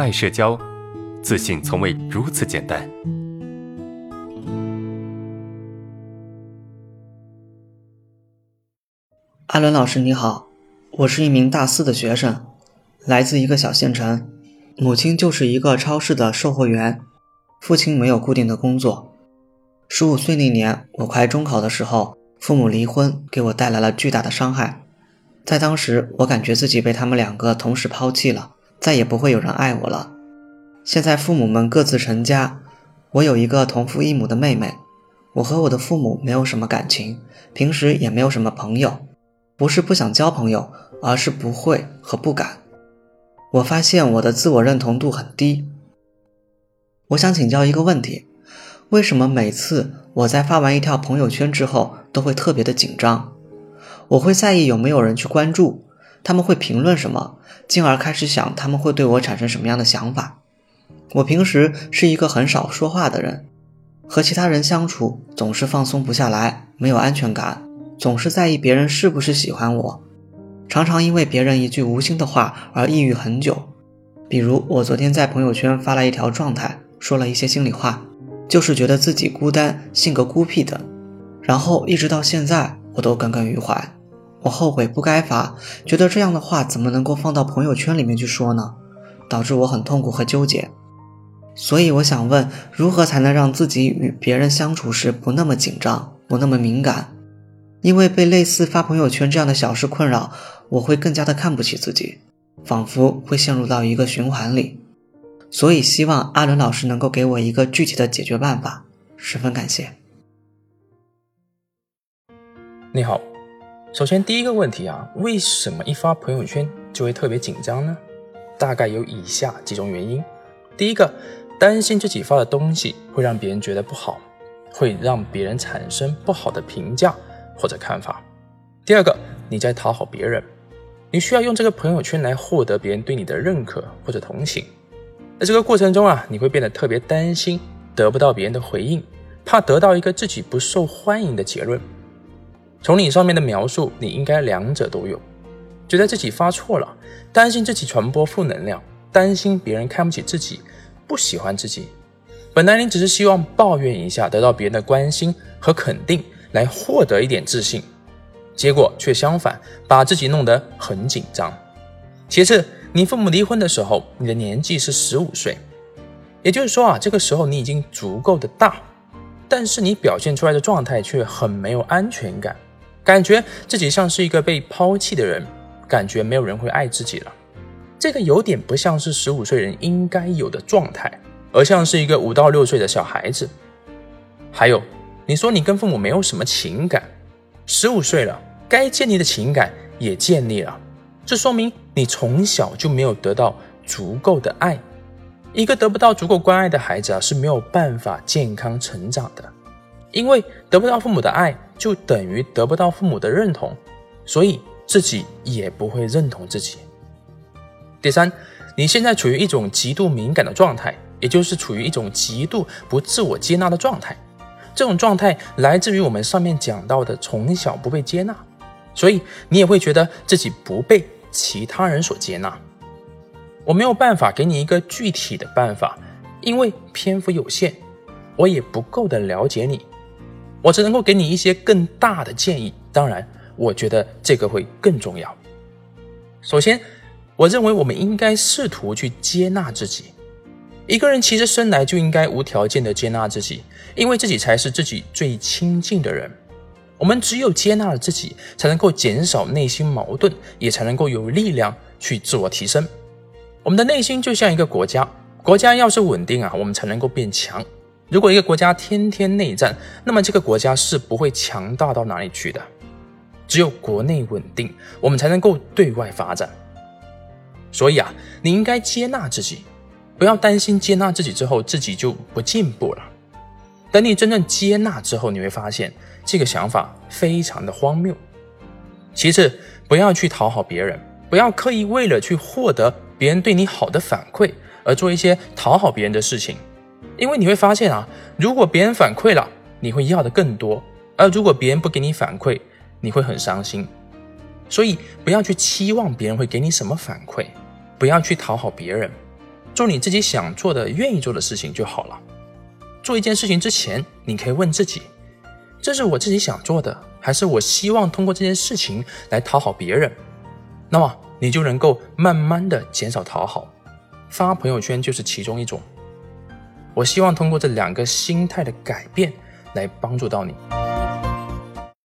爱社交，自信从未如此简单。阿伦老师你好，我是一名大四的学生，来自一个小县城，母亲就是一个超市的售货员，父亲没有固定的工作。十五岁那年，我快中考的时候，父母离婚，给我带来了巨大的伤害。在当时，我感觉自己被他们两个同时抛弃了，再也不会有人爱我了。现在父母们各自成家，我有一个同父异母的妹妹，我和我的父母没有什么感情，平时也没有什么朋友。不是不想交朋友，而是不会和不敢。我发现我的自我认同度很低。我想请教一个问题：为什么每次我在发完一条朋友圈之后都会特别的紧张？我会在意有没有人去关注，他们会评论什么，进而开始想他们会对我产生什么样的想法。我平时是一个很少说话的人，和其他人相处总是放松不下来，没有安全感。总是在意别人是不是喜欢我，常常因为别人一句无心的话而抑郁很久。比如我昨天在朋友圈发了一条状态，说了一些心里话，就是觉得自己孤单、性格孤僻等。然后一直到现在，我都耿耿于怀。我后悔不该发，觉得这样的话怎么能够放到朋友圈里面去说呢？导致我很痛苦和纠结。所以我想问，如何才能让自己与别人相处时不那么紧张，不那么敏感？因为被类似发朋友圈这样的小事困扰，我会更加的看不起自己，仿佛会陷入到一个循环里。所以希望阿伦老师能够给我一个具体的解决办法，十分感谢。你好，首先第一个问题啊，为什么一发朋友圈就会特别紧张呢？大概有以下几种原因：第一个，担心自己发的东西会让别人觉得不好，会让别人产生不好的评价。或者看法。第二个，你在讨好别人，你需要用这个朋友圈来获得别人对你的认可或者同情。在这个过程中啊，你会变得特别担心得不到别人的回应，怕得到一个自己不受欢迎的结论。从你上面的描述，你应该两者都有，觉得自己发错了，担心自己传播负能量，担心别人看不起自己，不喜欢自己。本来你只是希望抱怨一下，得到别人的关心和肯定。来获得一点自信，结果却相反，把自己弄得很紧张。其次，你父母离婚的时候，你的年纪是十五岁，也就是说啊，这个时候你已经足够的大，但是你表现出来的状态却很没有安全感，感觉自己像是一个被抛弃的人，感觉没有人会爱自己了。这个有点不像是十五岁人应该有的状态，而像是一个五到六岁的小孩子。还有。你说你跟父母没有什么情感，十五岁了，该建立的情感也建立了，这说明你从小就没有得到足够的爱。一个得不到足够关爱的孩子啊是没有办法健康成长的，因为得不到父母的爱，就等于得不到父母的认同，所以自己也不会认同自己。第三，你现在处于一种极度敏感的状态，也就是处于一种极度不自我接纳的状态。这种状态来自于我们上面讲到的从小不被接纳，所以你也会觉得自己不被其他人所接纳。我没有办法给你一个具体的办法，因为篇幅有限，我也不够的了解你，我只能够给你一些更大的建议。当然，我觉得这个会更重要。首先，我认为我们应该试图去接纳自己。一个人其实生来就应该无条件的接纳自己，因为自己才是自己最亲近的人。我们只有接纳了自己，才能够减少内心矛盾，也才能够有力量去自我提升。我们的内心就像一个国家，国家要是稳定啊，我们才能够变强。如果一个国家天天内战，那么这个国家是不会强大到哪里去的。只有国内稳定，我们才能够对外发展。所以啊，你应该接纳自己。不要担心接纳自己之后自己就不进步了。等你真正接纳之后，你会发现这个想法非常的荒谬。其次，不要去讨好别人，不要刻意为了去获得别人对你好的反馈而做一些讨好别人的事情，因为你会发现啊，如果别人反馈了，你会要的更多；而如果别人不给你反馈，你会很伤心。所以，不要去期望别人会给你什么反馈，不要去讨好别人。做你自己想做的、愿意做的事情就好了。做一件事情之前，你可以问自己：这是我自己想做的，还是我希望通过这件事情来讨好别人？那么你就能够慢慢的减少讨好。发朋友圈就是其中一种。我希望通过这两个心态的改变来帮助到你。